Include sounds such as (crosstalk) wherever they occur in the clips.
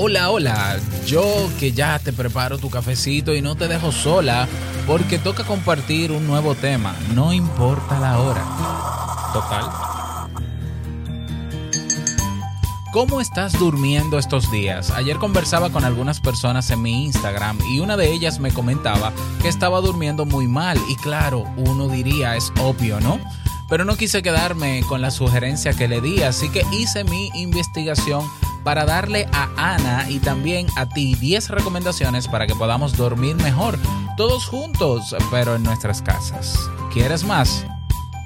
Hola, hola, yo que ya te preparo tu cafecito y no te dejo sola porque toca compartir un nuevo tema, no importa la hora. Total. ¿Cómo estás durmiendo estos días? Ayer conversaba con algunas personas en mi Instagram y una de ellas me comentaba que estaba durmiendo muy mal y claro, uno diría es obvio, ¿no? Pero no quise quedarme con la sugerencia que le di, así que hice mi investigación para darle a Ana y también a ti 10 recomendaciones para que podamos dormir mejor, todos juntos, pero en nuestras casas. ¿Quieres más?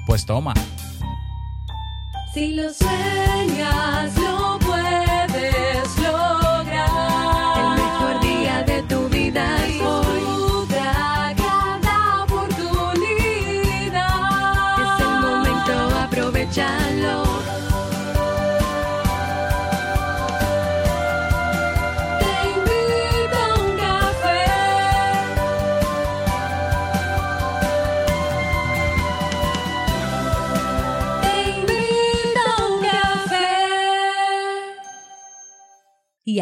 Pues toma.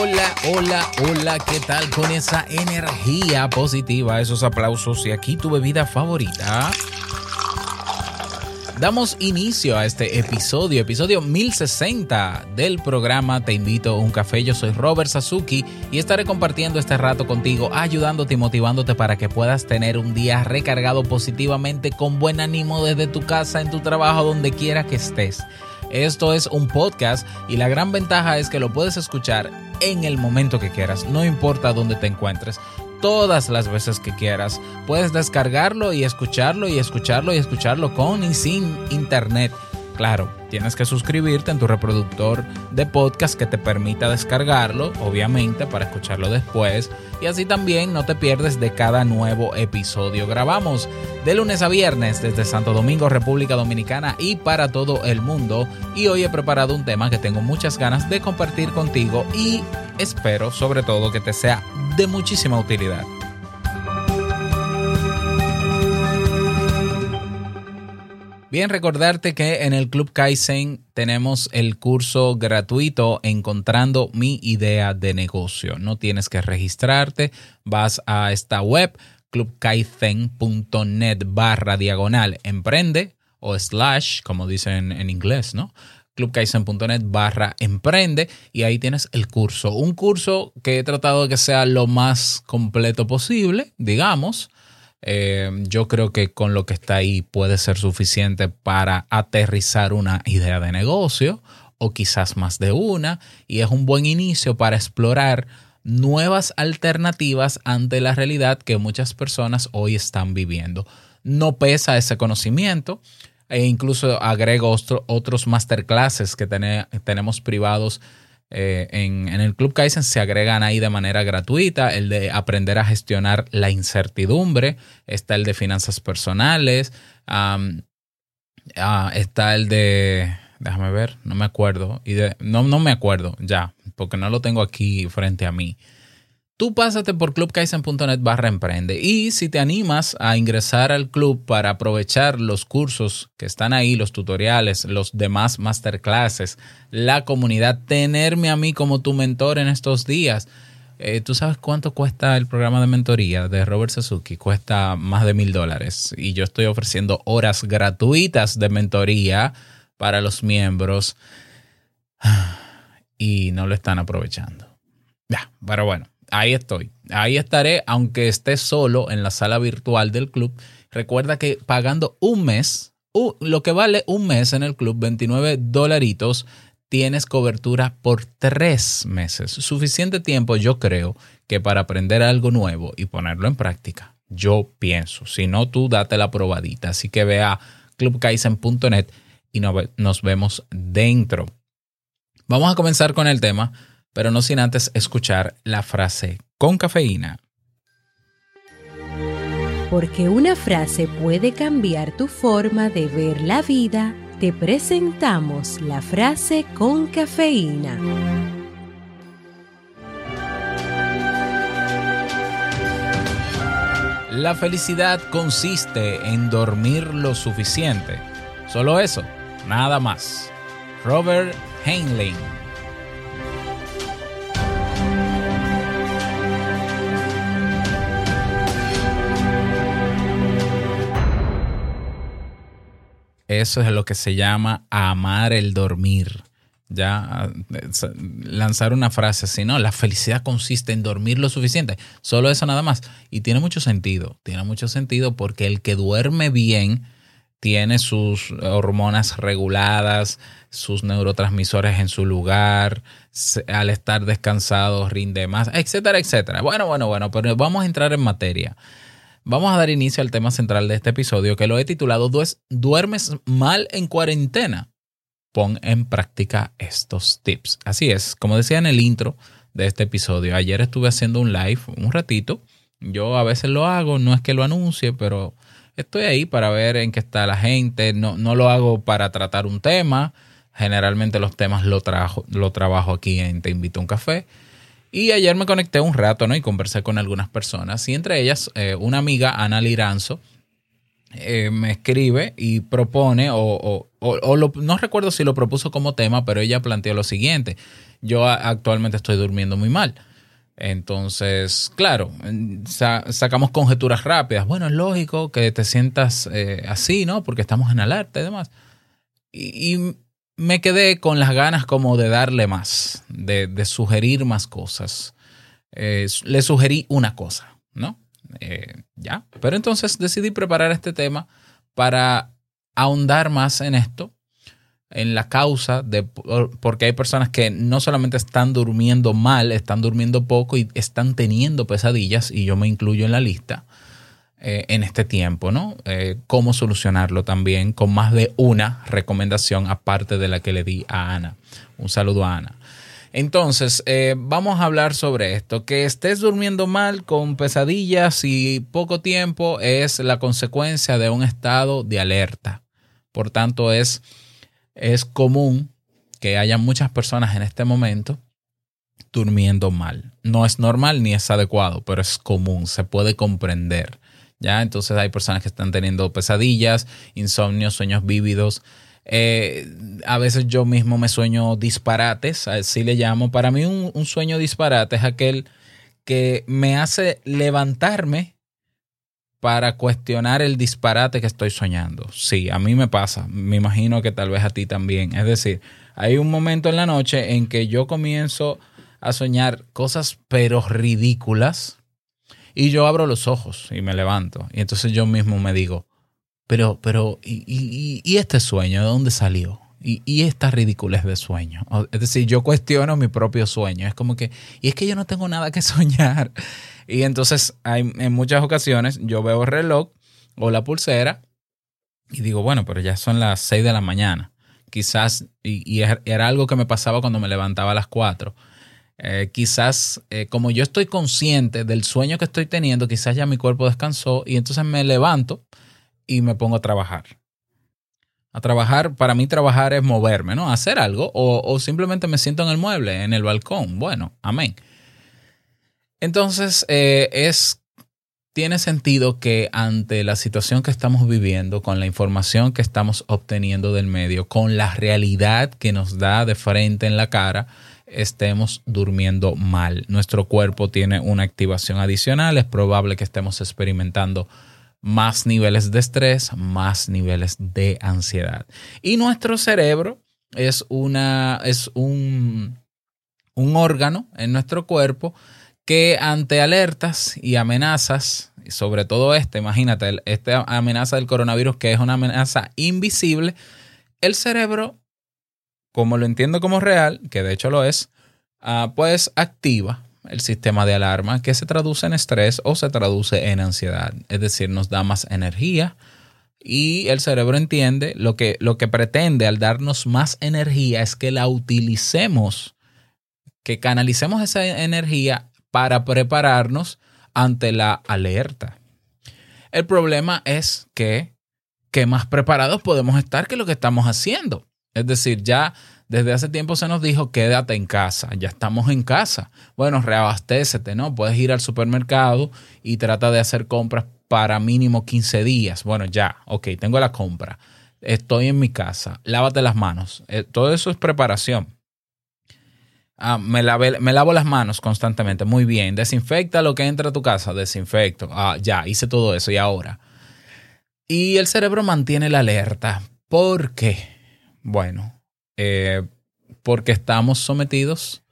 Hola, hola, hola, ¿qué tal con esa energía positiva, esos aplausos y aquí tu bebida favorita? Damos inicio a este episodio, episodio 1060 del programa Te invito a un café. Yo soy Robert Sasuki y estaré compartiendo este rato contigo, ayudándote y motivándote para que puedas tener un día recargado positivamente con buen ánimo desde tu casa, en tu trabajo, donde quiera que estés. Esto es un podcast y la gran ventaja es que lo puedes escuchar en el momento que quieras, no importa dónde te encuentres, todas las veces que quieras. Puedes descargarlo y escucharlo y escucharlo y escucharlo con y sin internet. Claro, tienes que suscribirte en tu reproductor de podcast que te permita descargarlo, obviamente, para escucharlo después. Y así también no te pierdes de cada nuevo episodio. Grabamos de lunes a viernes desde Santo Domingo, República Dominicana y para todo el mundo. Y hoy he preparado un tema que tengo muchas ganas de compartir contigo y espero sobre todo que te sea de muchísima utilidad. Bien, recordarte que en el Club Kaizen tenemos el curso gratuito Encontrando mi idea de negocio. No tienes que registrarte, vas a esta web clubkaizen.net barra diagonal emprende o slash, como dicen en inglés, ¿no? clubkaizen.net barra emprende y ahí tienes el curso. Un curso que he tratado de que sea lo más completo posible, digamos. Eh, yo creo que con lo que está ahí puede ser suficiente para aterrizar una idea de negocio o quizás más de una y es un buen inicio para explorar nuevas alternativas ante la realidad que muchas personas hoy están viviendo. No pesa ese conocimiento e incluso agrego otro- otros masterclasses que tene- tenemos privados eh, en, en el Club Kaizen se agregan ahí de manera gratuita el de aprender a gestionar la incertidumbre, está el de finanzas personales, ah, está el de, déjame ver, no me acuerdo, y de, no, no me acuerdo ya, porque no lo tengo aquí frente a mí. Tú pásate por clubkaizen.net barra emprende y si te animas a ingresar al club para aprovechar los cursos que están ahí, los tutoriales, los demás masterclasses, la comunidad, tenerme a mí como tu mentor en estos días. Eh, ¿Tú sabes cuánto cuesta el programa de mentoría de Robert Suzuki? Cuesta más de mil dólares y yo estoy ofreciendo horas gratuitas de mentoría para los miembros (sighs) y no lo están aprovechando. Ya, pero bueno, ahí estoy. Ahí estaré, aunque esté solo en la sala virtual del club. Recuerda que pagando un mes, lo que vale un mes en el club, 29 dolaritos, tienes cobertura por tres meses. Suficiente tiempo, yo creo, que para aprender algo nuevo y ponerlo en práctica. Yo pienso. Si no, tú date la probadita. Así que ve a clubkaizen.net y nos vemos dentro. Vamos a comenzar con el tema, pero no sin antes escuchar la frase con cafeína. Porque una frase puede cambiar tu forma de ver la vida, te presentamos la frase con cafeína. La felicidad consiste en dormir lo suficiente. Solo eso, nada más. Robert Heinlein. Eso es lo que se llama amar el dormir. Ya lanzar una frase así, ¿no? La felicidad consiste en dormir lo suficiente. Solo eso nada más. Y tiene mucho sentido. Tiene mucho sentido porque el que duerme bien tiene sus hormonas reguladas, sus neurotransmisores en su lugar, al estar descansado rinde más, etcétera, etcétera. Bueno, bueno, bueno, pero vamos a entrar en materia. Vamos a dar inicio al tema central de este episodio que lo he titulado "Dues- ¿Duermes mal en cuarentena? Pon en práctica estos tips. Así es, como decía en el intro de este episodio, ayer estuve haciendo un live un ratito. Yo a veces lo hago, no es que lo anuncie, pero estoy ahí para ver en qué está la gente. No, no lo hago para tratar un tema. Generalmente los temas lo, lo trabajo aquí en Te Invito a un Café. Y ayer me conecté un rato, ¿no? Y conversé con algunas personas. Y entre ellas, eh, una amiga, Ana Liranzo, eh, me escribe y propone, o, o- o- no recuerdo si lo propuso como tema, pero ella planteó lo siguiente. Yo actualmente estoy durmiendo muy mal. Entonces, claro, sacamos conjeturas rápidas. Bueno, es lógico que te sientas eh, así, ¿no? Porque estamos en alerta y demás. Y me quedé con las ganas como de darle más, de, sugerir más cosas. Eh, le sugerí una cosa, ¿no? Eh, ya. Pero entonces decidí preparar este tema para ahondar más en esto, en la causa de por- porque hay personas que no solamente están durmiendo mal, están durmiendo poco y están teniendo pesadillas, y yo me incluyo en la lista eh, en este tiempo, ¿no? Eh, cómo solucionarlo también con más de una recomendación aparte de la que le di a Ana. Un saludo a Ana. Entonces, eh, vamos a hablar sobre esto. Que estés durmiendo mal con pesadillas y poco tiempo es la consecuencia de un estado de alerta. Por tanto, es, es común que haya muchas personas en este momento durmiendo mal. No es normal ni es adecuado, pero es común, se puede comprender. ¿Ya? Entonces hay personas que están teniendo pesadillas, insomnios, sueños vívidos. Eh, a veces yo mismo me sueño disparates, así le llamo. Para mí un, un sueño disparate es aquel que me hace levantarme para cuestionar el disparate que estoy soñando. Sí, a mí me pasa. Me imagino que tal vez a ti también. Es decir, hay un momento en la noche en que yo comienzo a soñar cosas pero ridículas y yo abro los ojos y me levanto. Y entonces yo mismo me digo, pero, pero, ¿y, este sueño de dónde salió? Y, y esta ridiculez de sueño. Es decir, yo cuestiono mi propio sueño. Es como que, y es que yo no tengo nada que (laughs) soñar. Y entonces en muchas ocasiones yo veo el reloj o la pulsera y digo, bueno, pero ya son las 6 de la mañana. Quizás, y, y er- era algo que me pasaba cuando me levantaba a las 4. Eh, quizás, eh, como yo estoy consciente del sueño que estoy teniendo, quizás ya mi cuerpo descansó y entonces me levanto y me pongo a trabajar. A trabajar, para mí trabajar es moverme, ¿no? Hacer algo o, o simplemente me siento en el mueble, en el balcón. Bueno, amén. Entonces, eh, es, tiene sentido que ante la situación que estamos viviendo, con la información que estamos obteniendo del medio, con la realidad que nos da de frente en la cara, estemos durmiendo mal. Nuestro cuerpo tiene una activación adicional, es probable que estemos experimentando más niveles de estrés, más niveles de ansiedad. Y nuestro cerebro es, una, es un, un órgano en nuestro cuerpo que ante alertas y amenazas, y sobre todo esta, imagínate, esta amenaza del coronavirus que es una amenaza invisible, el cerebro, como lo entiendo como real, que de hecho lo es, ah, pues activa el sistema de alarma que se traduce en estrés o se traduce en ansiedad. Es decir, nos da más energía y el cerebro entiende lo que, lo que pretende al darnos más energía es que la utilicemos, que canalicemos esa energía para prepararnos ante la alerta. El problema es que, que más preparados podemos estar que lo que estamos haciendo. Es decir, ya desde hace tiempo se nos dijo quédate en casa, ya estamos en casa. Bueno, reabastécete, ¿no? Puedes ir al supermercado y trata de hacer compras para mínimo 15 días. Bueno, ya, ok, tengo la compra. Estoy en mi casa, lávate las manos. Eh, todo eso es preparación. Ah, me, me lavo las manos constantemente. Muy bien. Desinfecta lo que entra a tu casa. Desinfecto. Ah, ya, hice todo eso. Y ahora. Y el cerebro mantiene la alerta. ¿Por qué? Bueno, eh, porque estamos sometidos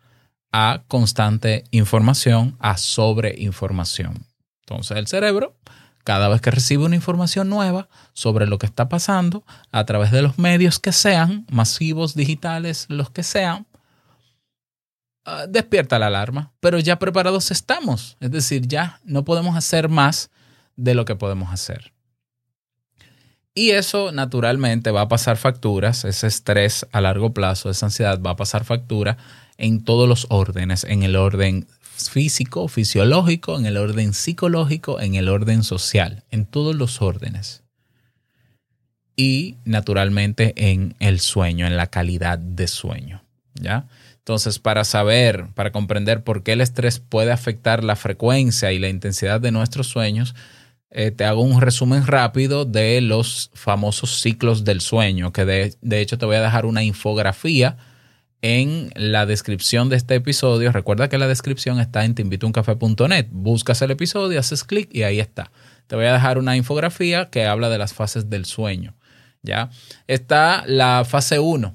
a constante información, a sobreinformación. Entonces el cerebro, cada vez que recibe una información nueva sobre lo que está pasando, a través de los medios que sean, masivos, digitales, los que sean, ah, despierta la alarma, pero ya preparados estamos. Es decir, ya no podemos hacer más de lo que podemos hacer. Y eso naturalmente va a pasar facturas, ese estrés a largo plazo, esa ansiedad va a pasar factura en todos los órdenes, en el orden físico, fisiológico, en el orden psicológico, en el orden social, en todos los órdenes. Y naturalmente en el sueño, en la calidad de sueño, ¿ya? Entonces, para saber, para comprender por qué el estrés puede afectar la frecuencia y la intensidad de nuestros sueños, eh, te hago un resumen rápido de los famosos ciclos del sueño, que de, de hecho te voy a dejar una infografía en la descripción de este episodio. Recuerda que la descripción está en teinvitouncafé.net. Buscas el episodio, haces clic y ahí está. Te voy a dejar una infografía que habla de las fases del sueño. ¿ya? Está la fase 1,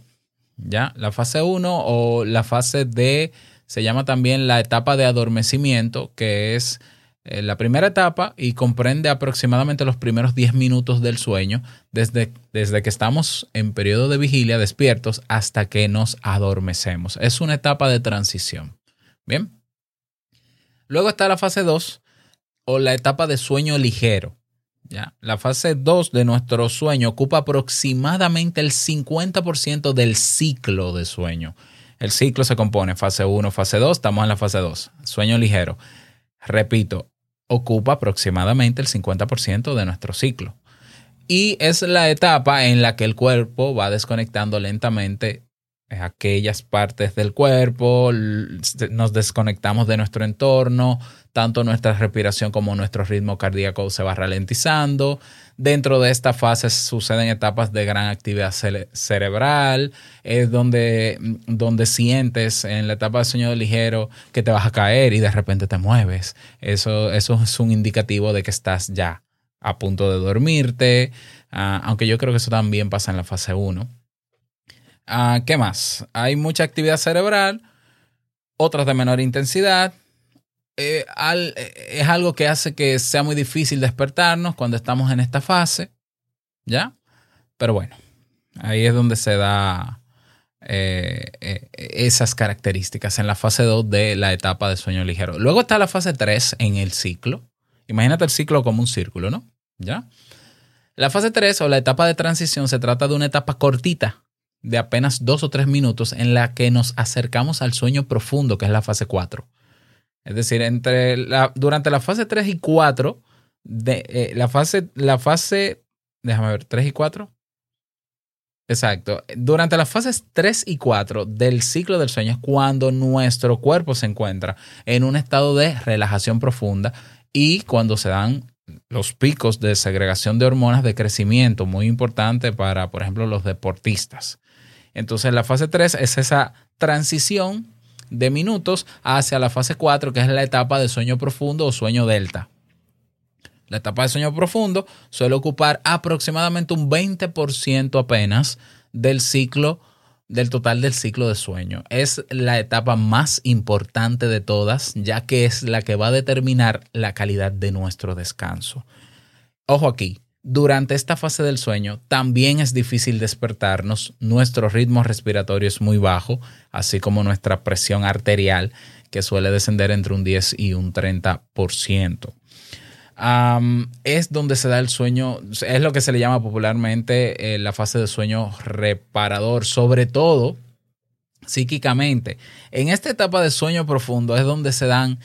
¿ya? La fase 1 o la fase de, se llama también la etapa de adormecimiento, que es la primera etapa y comprende aproximadamente los primeros 10 minutos del sueño, desde, desde que estamos en periodo de vigilia despiertos hasta que nos adormecemos. Es una etapa de transición. Bien. Luego está la fase 2 o la etapa de sueño ligero. ¿ya? La fase 2 de nuestro sueño ocupa aproximadamente el 50% del ciclo de sueño. El ciclo se compone fase 1, fase 2, estamos en la fase 2, sueño ligero. Repito, ocupa aproximadamente el 50% de nuestro ciclo. Y es la etapa en la que el cuerpo va desconectando lentamente aquellas partes del cuerpo, nos desconectamos de nuestro entorno, tanto nuestra respiración como nuestro ritmo cardíaco se va ralentizando. Dentro de esta fase suceden etapas de gran actividad cere- cerebral, es donde, donde sientes en la etapa de sueño ligero que te vas a caer y de repente te mueves. Eso, eso es un indicativo de que estás ya a punto de dormirte, ah, aunque yo creo que eso también pasa en la fase 1. Ah, ¿Qué más? Hay mucha actividad cerebral, otras de menor intensidad. Eh, eh, es algo que hace que sea muy difícil despertarnos cuando estamos en esta fase, ¿ya? Pero bueno, ahí es donde se da eh, esas características en la fase 2 de la etapa de sueño ligero. Luego está la fase 3 en el ciclo. Imagínate el ciclo como un círculo, ¿no? ¿Ya? La fase 3 o la etapa de transición se trata de una etapa cortita de apenas dos o tres minutos en la que nos acercamos al sueño profundo, que es la fase 4. Es decir, entre la, durante la fase 3 y 4, de, eh, la, fase, la fase, déjame ver, 3 y 4. Exacto. Durante las fases 3 y 4 del ciclo del sueño es cuando nuestro cuerpo se encuentra en un estado de relajación profunda y cuando se dan los picos de segregación de hormonas de crecimiento, muy importante para, por ejemplo, los deportistas. Entonces la fase 3 es esa transición de minutos hacia la fase 4, que es la etapa de sueño profundo o sueño delta. La etapa de sueño profundo suele ocupar aproximadamente un 20% apenas del ciclo, del total del ciclo de sueño. Es la etapa más importante de todas, ya que es la que va a determinar la calidad de nuestro descanso. Ojo aquí, durante esta fase del sueño también es difícil despertarnos, nuestro ritmo respiratorio es muy bajo, así como nuestra presión arterial, que suele descender entre un 10 y un 30%. Um, es donde se da el sueño, es lo que se le llama popularmente eh, la fase de sueño reparador, sobre todo psíquicamente. En esta etapa de sueño profundo es donde se dan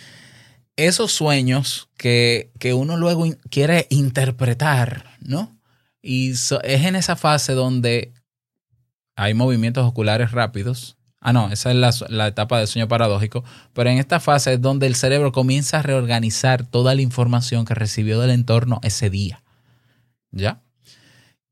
esos sueños que, que uno luego quiere interpretar, ¿no? Y es en esa fase donde hay movimientos oculares rápidos. Ah, no, esa es la, la etapa del sueño paradójico. Pero en esta fase es donde el cerebro comienza a reorganizar toda la información que recibió del entorno ese día. ¿Ya?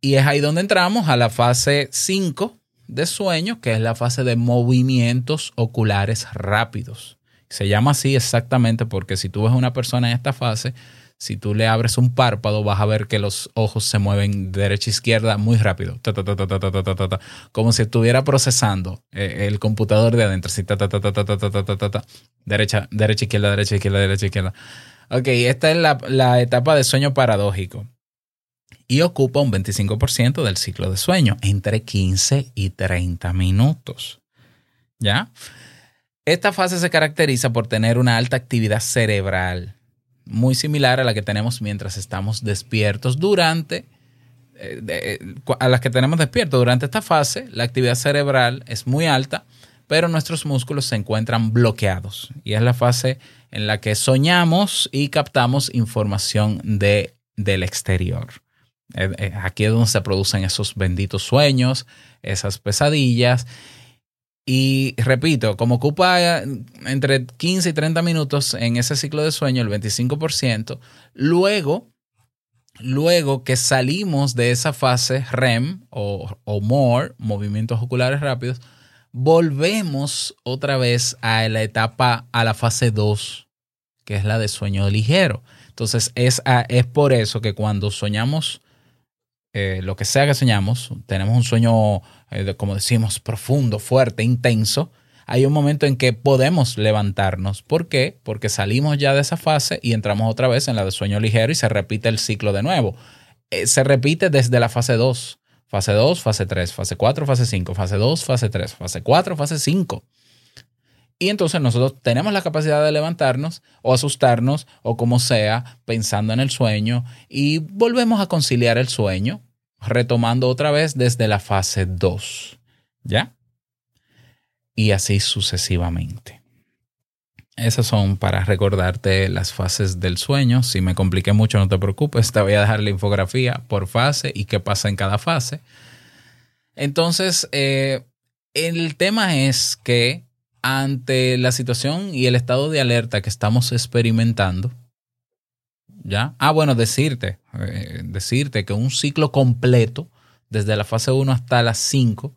Y es ahí donde entramos a la fase 5 de sueño, que es la fase de movimientos oculares rápidos. Se llama así exactamente porque si tú ves a una persona en esta fase, si tú le abres un párpado, vas a ver que los ojos se mueven derecha a izquierda muy rápido, ta, ta, ta, como si estuviera procesando el computador de adentro, así, derecha, derecha, izquierda, derecha, izquierda, derecha, izquierda. Ok, esta es la, la etapa de sueño paradójico y ocupa un 25% del ciclo de sueño, entre 15 y 30 minutos. ¿Ya? Esta fase se caracteriza por tener una alta actividad cerebral muy similar a la que tenemos mientras estamos despiertos durante, eh, eh, a las que tenemos despiertos durante esta fase, la actividad cerebral es muy alta, pero nuestros músculos se encuentran bloqueados. Y es la fase en la que soñamos y captamos información de, del exterior. Eh, Aquí es donde se producen esos benditos sueños, esas pesadillas. Y repito, como ocupa eh, entre 15 y 30 minutos en ese ciclo de sueño, el 25%, luego, luego que salimos de esa fase REM o, o MORE, movimientos oculares rápidos, volvemos otra vez a la etapa, a la fase 2, que es la de sueño ligero. Entonces, es, a- es por eso que cuando soñamos eh, lo que sea que soñamos, tenemos un sueño, eh, como decimos, profundo, fuerte, intenso, hay un momento en que podemos levantarnos. ¿Por qué? Porque salimos ya de esa fase y entramos otra vez en la de sueño ligero y se repite el ciclo de nuevo. Eh, se repite desde la fase 2. Fase 2, fase 3, fase 4, fase 5, fase 2, fase 3, fase 4, fase 5. Y entonces nosotros tenemos la capacidad de levantarnos o asustarnos o como sea, pensando en el sueño y volvemos a conciliar el sueño, retomando otra vez desde la fase 2. ¿Ya? Y así sucesivamente. Esas son para recordarte las fases del sueño. Si me compliqué mucho, no te preocupes. Te voy a dejar la infografía por fase y qué pasa en cada fase. Entonces, eh, el tema es que ante la situación y el estado de alerta que estamos experimentando, ¿ya? Ah, bueno, decirte, eh, decirte que un ciclo completo, desde la fase 1 hasta la 5,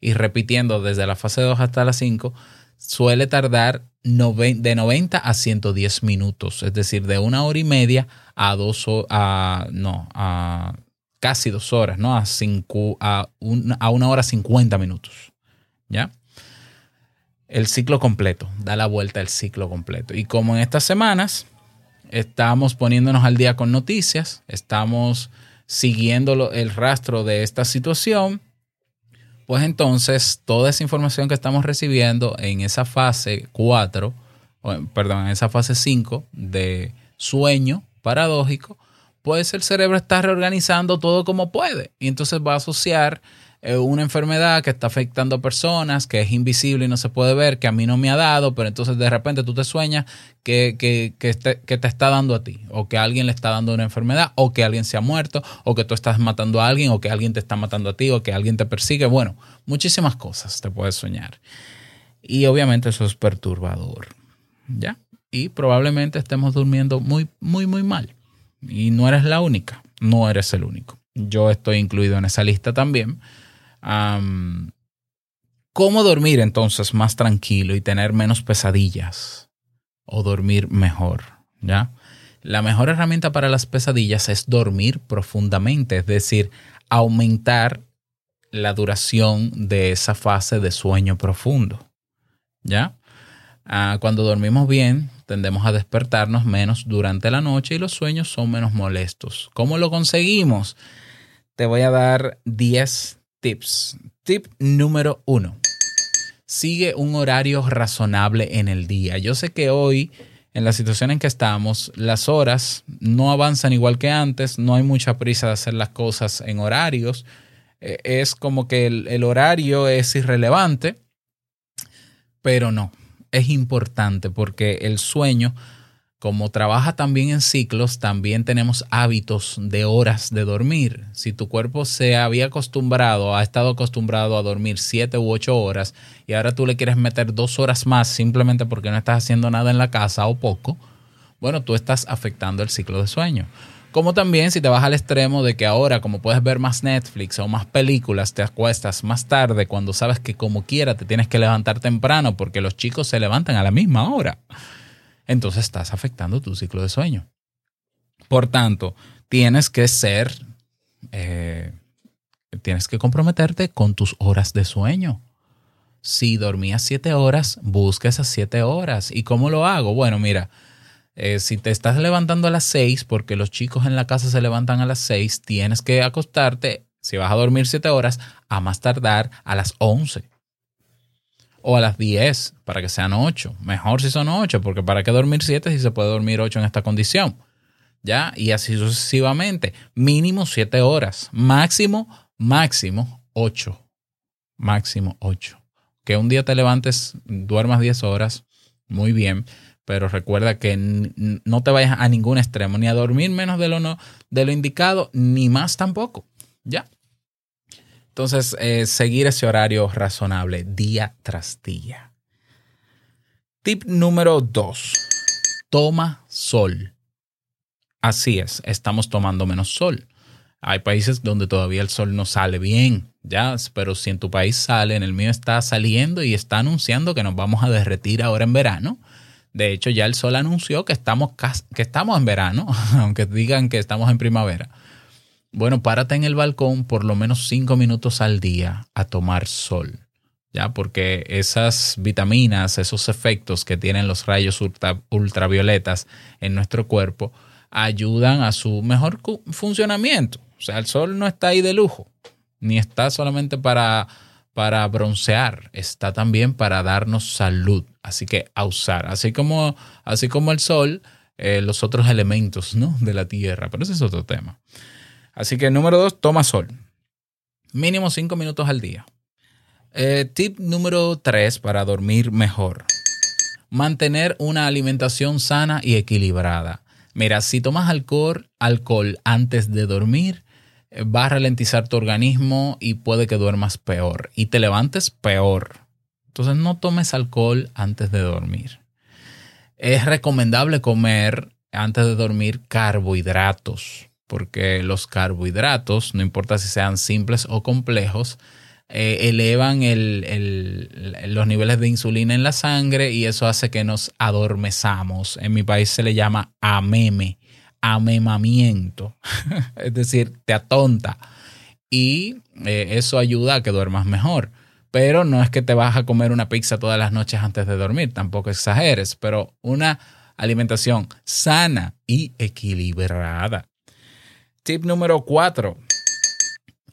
y repitiendo desde la fase 2 hasta la 5, suele tardar de 90 a 110 minutos, es decir, de una hora y media a dos a no, a casi dos horas, ¿no? A, cinco, a, a una hora 50 minutos, ¿ya? El ciclo completo, da la vuelta el ciclo completo. Y como en estas semanas estamos poniéndonos al día con noticias, estamos siguiendo el rastro de esta situación, pues entonces toda esa información que estamos recibiendo en esa fase 4, o, perdón, en esa fase 5 de sueño paradójico, pues el cerebro está reorganizando todo como puede. Y entonces va a asociar una enfermedad que está afectando a personas, que es invisible y no se puede ver, que a mí no me ha dado, pero entonces de repente tú te sueñas que, que, que, este- que te está dando a ti, o que alguien le está dando una enfermedad, o que alguien se ha muerto, o que tú estás matando a alguien, o que alguien te está matando a ti, o que alguien te persigue. Bueno, muchísimas cosas te puedes soñar. Y obviamente eso es perturbador. ¿Ya? Y probablemente estemos durmiendo muy, muy, muy mal. Y no eres la única, no eres el único. Yo estoy incluido en esa lista también. ¿Cómo dormir entonces más tranquilo y tener menos pesadillas? O dormir mejor, ¿ya? La mejor herramienta para las pesadillas es dormir profundamente, es decir, aumentar la duración de esa fase de sueño profundo, ¿ya? Ah, cuando dormimos bien, tendemos a despertarnos menos durante la noche y los sueños son menos molestos. ¿Cómo lo conseguimos? Te voy a dar 10 tips. Tip número uno. Sigue un horario razonable en el día. Yo sé que hoy, en la situación en que estamos, las horas no avanzan igual que antes, no hay mucha prisa de hacer las cosas en horarios. Eh, Es como que el, el horario es irrelevante, pero no, es importante porque el sueño como trabaja también en ciclos, también tenemos hábitos de horas de dormir. Si tu cuerpo se había acostumbrado, ha estado acostumbrado a dormir siete u ocho horas y ahora tú le quieres meter dos horas más simplemente porque no estás haciendo nada en la casa o poco, bueno, tú estás afectando el ciclo de sueño. Como también si te vas al extremo de que ahora, como puedes ver más Netflix o más películas, te acuestas más tarde cuando sabes que como quiera te tienes que levantar temprano porque los chicos se levantan a la misma hora. Entonces estás afectando tu ciclo de sueño. Por tanto, tienes que ser, eh, tienes que comprometerte con tus horas de sueño. Si dormías siete horas, busca esas siete horas. ¿Y cómo lo hago? Bueno, mira, eh, si te estás levantando a las 6, porque los chicos en la casa se levantan a las 6, tienes que acostarte, si vas a dormir 7 horas, a más tardar a las 11 o a las 10 para que sean 8. Mejor si son 8, porque para qué dormir 7 si se puede dormir 8 en esta condición. ¿Ya? Y así sucesivamente. Mínimo 7 horas. Máximo, máximo 8. Máximo 8. Que un día te levantes, duermas 10 horas, muy bien pero recuerda que no te vayas a ningún extremo, ni a dormir menos de lo, no, de lo indicado, ni más tampoco. ¿Ya? Entonces, eh, seguir ese horario razonable día tras día. Tip número dos. Toma sol. Así es, estamos tomando menos sol. Hay países donde todavía el sol no sale bien, ya, pero si en tu país sale, en el mío está saliendo y está anunciando que nos vamos a derretir ahora en verano de hecho, ya el sol anunció que estamos, que estamos en verano, (laughs) aunque digan que estamos en primavera. Bueno, párate en el balcón por lo menos cinco minutos al día a tomar sol. ¿ya? Porque esas vitaminas, esos efectos que tienen los rayos ultra, ultravioletas en nuestro cuerpo, ayudan a su mejor funcionamiento. O sea, el sol no está ahí de lujo, ni está solamente para para broncear, está también para darnos salud. Así que a usar, así como, así como el sol, eh, los otros elementos ¿no? de la tierra. Pero ese es otro tema. Así que número dos, toma sol. Mínimo cinco minutos al día. Eh, tip número tres para dormir mejor. Mantener una alimentación sana y equilibrada. Mira, si tomas alcohol, alcohol antes de dormir, va a ralentizar tu organismo y puede que duermas peor y te levantes peor. Entonces no tomes alcohol antes de dormir. Es recomendable comer antes de dormir carbohidratos, porque los carbohidratos, no importa si sean simples o complejos, eh, elevan los niveles de insulina en la sangre y eso hace que nos adormezamos. En mi país se le llama ameme amemamiento, (laughs) es decir, te atonta. Y eh, eso ayuda a que duermas mejor. Pero no es que te vas a comer una pizza todas las noches antes de dormir, tampoco exageres, pero una alimentación sana y equilibrada. Tip número cuatro,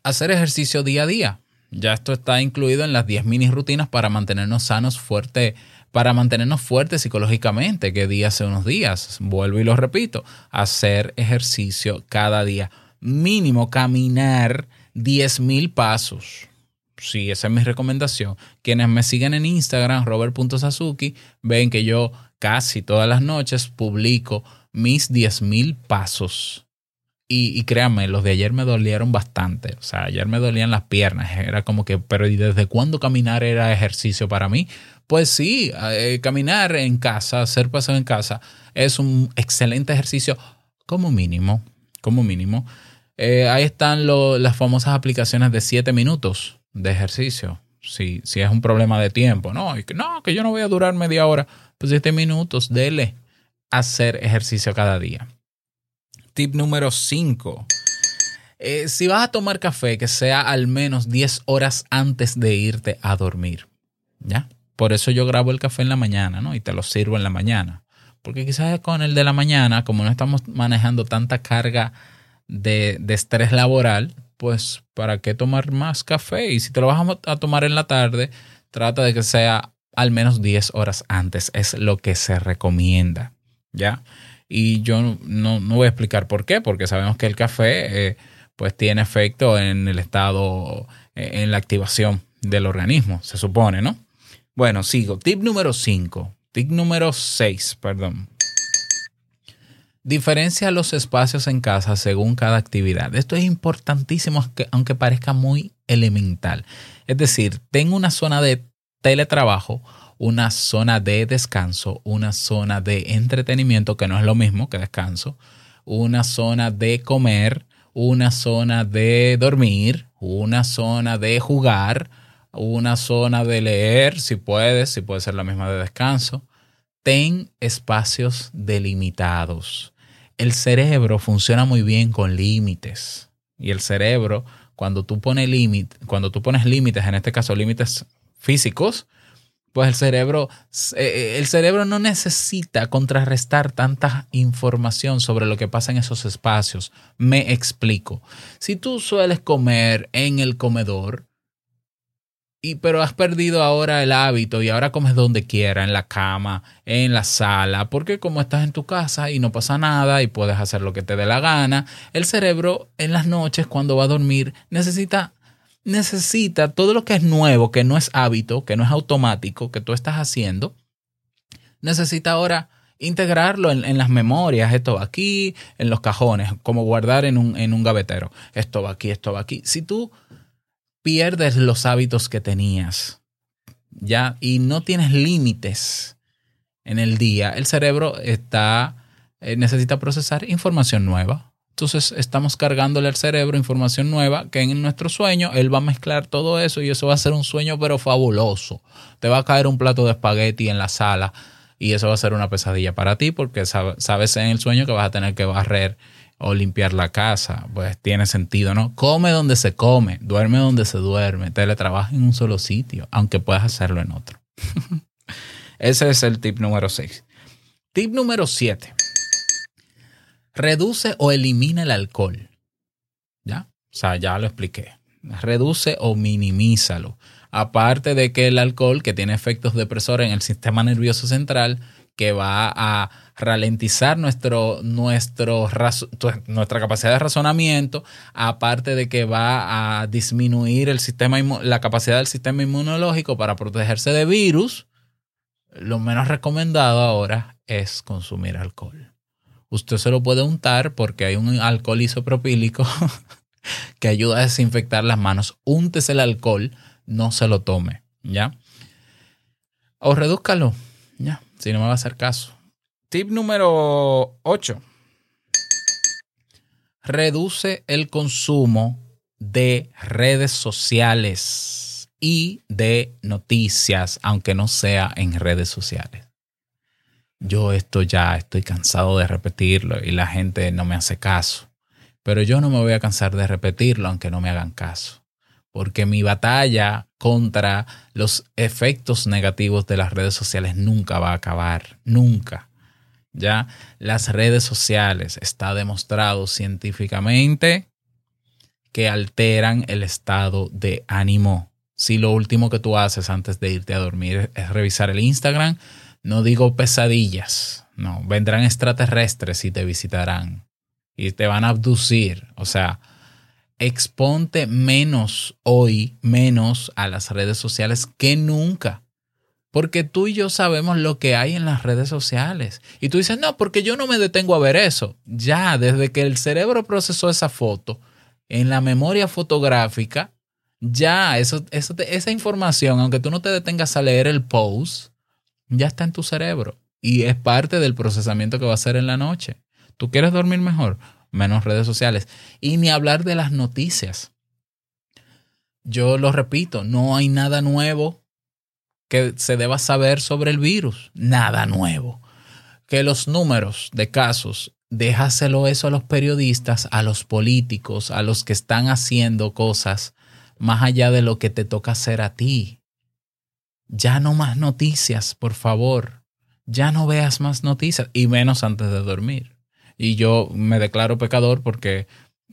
hacer ejercicio día a día. Ya esto está incluido en las 10 mini rutinas para mantenernos sanos, fuertes para mantenernos fuertes psicológicamente, que día hace unos días, vuelvo y lo repito, hacer ejercicio cada día, mínimo caminar 10.000 pasos. Sí, esa es mi recomendación. Quienes me siguen en Instagram, robert.sasuki, ven que yo casi todas las noches publico mis 10.000 pasos. Y, y, créanme, los de ayer me dolieron bastante. O sea, ayer me dolían las piernas. Era como que, pero ¿y desde cuándo caminar era ejercicio para mí? Pues sí, eh, caminar en casa, hacer paseo en casa, es un excelente ejercicio como mínimo, como mínimo. Eh, ahí están las famosas aplicaciones de 7 minutos de ejercicio. Si, si es un problema de tiempo, no, que, no, que yo no voy a durar media hora, pues 7 minutos, dele hacer ejercicio cada día. Tip número 5. Eh, si vas a tomar café, que sea al menos 10 horas antes de irte a dormir. ¿Ya? Por eso yo grabo el café en la mañana, ¿no? Y te lo sirvo en la mañana. Porque quizás con el de la mañana, como no estamos manejando tanta carga de, estrés laboral, pues ¿para qué tomar más café? Y si te lo vas a tomar en la tarde, trata de que sea al menos 10 horas antes. Es lo que se recomienda, ¿ya? Y yo no, voy a explicar por qué, porque sabemos que el café eh, pues tiene efecto en el estado, eh, en la activación del organismo, se supone, ¿no? Bueno, sigo. Tip número 5. Tip número 6, perdón. Diferencia los espacios en casa según cada actividad. Esto es importantísimo, aunque parezca muy elemental. Es decir, tengo una zona de teletrabajo, una zona de descanso, una zona de entretenimiento, que no es lo mismo que descanso, una zona de comer, una zona de dormir, una zona de jugar, una zona de leer, si puedes, si puede ser la misma de descanso. Ten espacios delimitados. El cerebro funciona muy bien con límites. Y el cerebro, cuando tú cuando tú pones límites, en este caso límites físicos, pues el cerebro, eh, el cerebro no necesita contrarrestar tanta información sobre lo que pasa en esos espacios. Me explico. Si tú sueles comer en el comedor, y, pero has perdido ahora el hábito y ahora comes donde quiera, en la cama, en la sala, porque como estás en tu casa y no pasa nada y puedes hacer lo que te dé la gana, el cerebro en las noches cuando va a dormir necesita necesita todo lo que es nuevo, que no es hábito, que no es automático, que tú estás haciendo, necesita ahora integrarlo en, las memorias, esto va aquí, en los cajones, como guardar en un, en un gavetero, esto va aquí, esto va aquí. Si tú pierdes los hábitos que tenías, ya, y no tienes límites en el día, el cerebro está, eh, necesita procesar información nueva. Entonces estamos cargándole al cerebro información nueva que en nuestro sueño él va a mezclar todo eso y eso va a ser un sueño pero fabuloso. Te va a caer un plato de espagueti en la sala y eso va a ser una pesadilla para ti porque sab- sabes en el sueño que vas a tener que barrer o limpiar la casa. Pues tiene sentido, ¿no? Come donde se come, duerme donde se duerme, teletrabaja en un solo sitio, aunque puedas hacerlo en otro. (laughs) Ese es el tip número 6. Tip número 7. Reduce o elimina el alcohol. ¿Ya? O sea, ya lo expliqué. Reduce o minimízalo. Aparte de que el alcohol, que tiene efectos depresores en el sistema nervioso central, que va a ralentizar nuestro, nuestra capacidad de razonamiento, aparte de que va a disminuir el sistema, la capacidad del sistema inmunológico para protegerse de virus, lo menos recomendado ahora es consumir alcohol. Usted se lo puede untar porque hay un alcohol isopropílico (laughs) que ayuda a desinfectar las manos. Úntese el alcohol, no se lo tome, ¿ya? O redúzcalo, ¿ya? Si no me va a hacer caso. Tip número 8. Reduce el consumo de redes sociales y de noticias, aunque no sea en redes sociales. Yo esto ya estoy cansado de repetirlo y la gente no me hace caso. Pero yo no me voy a cansar de repetirlo aunque no me hagan caso. Porque mi batalla contra los efectos negativos de las redes sociales nunca va a acabar. Nunca. Ya las redes sociales está demostrado científicamente que alteran el estado de ánimo. Si lo último que tú haces antes de irte a dormir es revisar el Instagram, no digo pesadillas, no, vendrán extraterrestres y te visitarán y te van a abducir. O sea, exponte menos hoy, menos a las redes sociales que nunca. Porque tú y yo sabemos lo que hay en las redes sociales. Y tú dices, no, porque yo no me detengo a ver eso. Ya, desde que el cerebro procesó esa foto, en la memoria fotográfica, ya, eso, eso esa información, aunque tú no te detengas a leer el post, ya está en tu cerebro. Y es parte del procesamiento que va a hacer en la noche. ¿Tú quieres dormir mejor? Menos redes sociales. Y ni hablar de las noticias. Yo lo repito, no hay nada nuevo que se deba saber sobre el virus. Nada nuevo. Que los números de casos, déjaselo eso a los periodistas, a los políticos, a los que están haciendo cosas más allá de lo que te toca hacer a ti. Ya no más noticias, por favor. Ya no veas más noticias y menos antes de dormir. Y yo me declaro pecador porque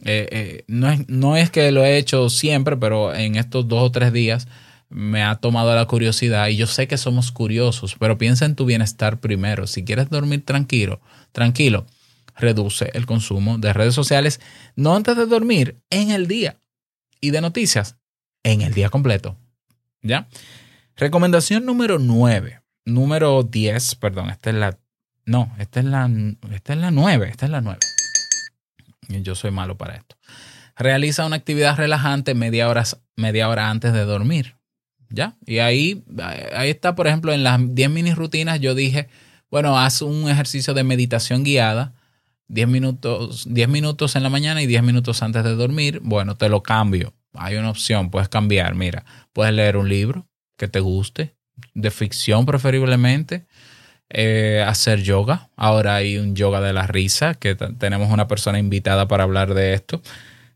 eh, eh, no, es, no es que lo he hecho siempre, pero en estos dos o tres días me ha tomado la curiosidad y yo sé que somos curiosos, pero piensa en tu bienestar primero. Si quieres dormir tranquilo, tranquilo, reduce el consumo de redes sociales, no antes de dormir, en el día. Y de noticias, en el día completo. ¿Ya? Recomendación número 9. Número 10, perdón, esta es la No, esta es la, esta es la 9. Esta es la 9. Yo soy malo para esto. Realiza una actividad relajante media hora, media hora antes de dormir. ¿Ya? Y ahí, ahí está, por ejemplo, en las 10 mini rutinas yo dije, bueno, haz un ejercicio de meditación guiada, 10 minutos, 10 minutos en la mañana y 10 minutos antes de dormir. Bueno, te lo cambio. Hay una opción, puedes cambiar. Mira, puedes leer un libro que te guste, de ficción preferiblemente. Eh, hacer yoga. Ahora hay un yoga de la risa, que tenemos una persona invitada para hablar de esto.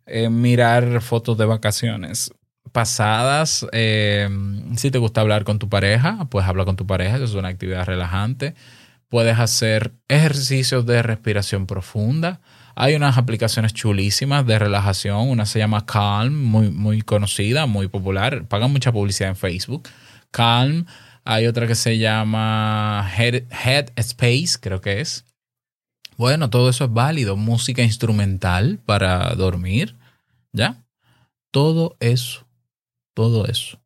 Eh, mirar fotos de vacaciones pasadas. Eh, si te gusta hablar con tu pareja, pues habla con tu pareja, eso es una actividad relajante. Puedes hacer ejercicios de respiración profunda. Hay unas aplicaciones chulísimas de relajación. Una se llama Calm, muy, muy conocida, muy popular. Pagan mucha publicidad en Facebook. Calm. Hay otra que se llama Head, Head Space, creo que es. Bueno, todo eso es válido. Música instrumental para dormir. ¿Ya? Todo eso. Todo eso.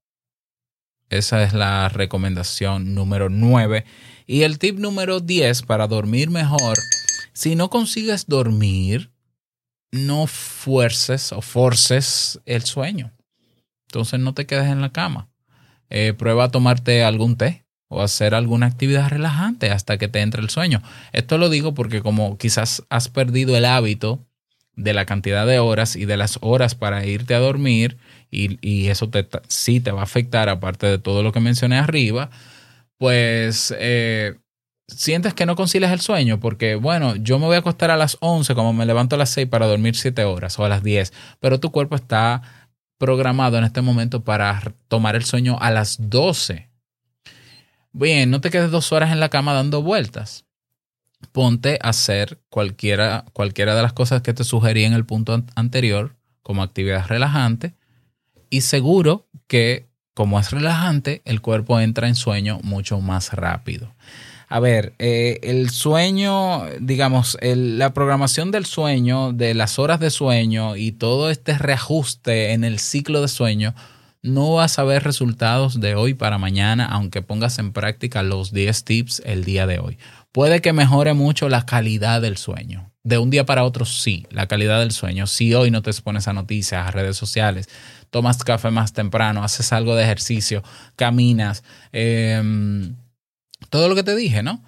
Esa es la recomendación número 9. Y el tip número 10 para dormir mejor. Si no consigues dormir, no fuerces o forces el sueño. Entonces no te quedes en la cama. Eh, prueba a tomarte algún té o hacer alguna actividad relajante hasta que te entre el sueño. Esto lo digo porque como quizás has perdido el hábito de la cantidad de horas y de las horas para irte a dormir y, y eso te, sí te va a afectar aparte de todo lo que mencioné arriba, pues eh, sientes que no concilias el sueño porque, bueno, yo me voy a acostar a las 11 como me levanto a las 6 para dormir 7 horas o a las 10, pero tu cuerpo está programado en este momento para tomar el sueño a las 12. Bien, no te quedes dos horas en la cama dando vueltas. Ponte a hacer cualquiera, cualquiera de las cosas que te sugerí en el punto an- anterior como actividad relajante y seguro que como es relajante, el cuerpo entra en sueño mucho más rápido. A ver, eh, el sueño, digamos, el- la programación del sueño, de las horas de sueño y todo este reajuste en el ciclo de sueño, no vas a ver resultados de hoy para mañana, aunque pongas en práctica los 10 tips el día de hoy. Puede que mejore mucho la calidad del sueño. De un día para otro, sí, la calidad del sueño. Si hoy no te expones a noticias, a redes sociales, tomas café más temprano, haces algo de ejercicio, caminas, eh, todo lo que te dije, ¿no?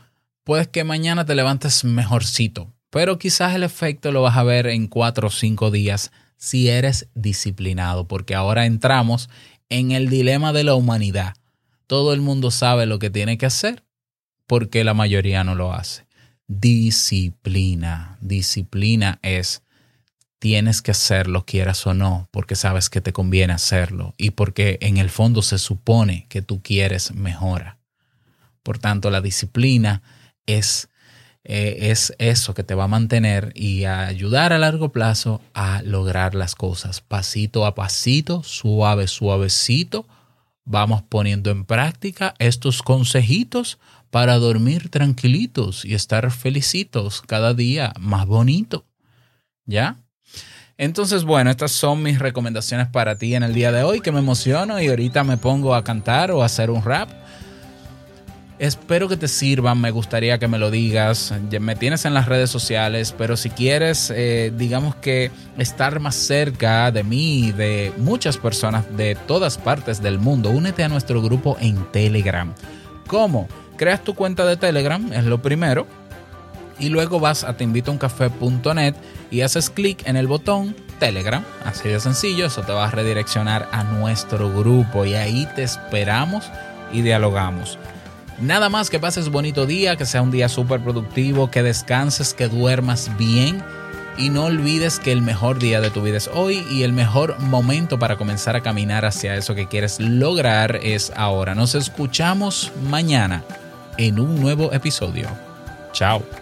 Puedes que mañana te levantes mejorcito, pero quizás el efecto lo vas a ver en cuatro o cinco días si eres disciplinado, porque ahora entramos en el dilema de la humanidad. Todo el mundo sabe lo que tiene que hacer porque la mayoría no lo hace. Disciplina. Disciplina es tienes que hacerlo, quieras o no, porque sabes que te conviene hacerlo y porque en el fondo se supone que tú quieres mejora. Por tanto, la disciplina es, eh, es eso que te va a mantener y a ayudar a largo plazo a lograr las cosas. Pasito a pasito, suave, suavecito, vamos poniendo en práctica estos consejitos para dormir tranquilitos y estar felicitos cada día más bonito. ¿Ya? Entonces, bueno, estas son mis recomendaciones para ti en el día de hoy, que me emociono y ahorita me pongo a cantar o a hacer un rap. Espero que te sirvan, me gustaría que me lo digas. Me tienes en las redes sociales, pero si quieres, eh, digamos que estar más cerca de mí y de muchas personas de todas partes del mundo, únete a nuestro grupo en Telegram. ¿Cómo? Creas tu cuenta de Telegram, es lo primero y luego vas a teinvitouncafe.net y haces clic en el botón Telegram, así de sencillo, eso te va a redireccionar a nuestro grupo y ahí te esperamos y dialogamos. Nada más que pases bonito día, que sea un día súper productivo, que descanses, que duermas bien y no olvides que el mejor día de tu vida es hoy y el mejor momento para comenzar a caminar hacia eso que quieres lograr es ahora. Nos escuchamos mañana en un nuevo episodio. Chao.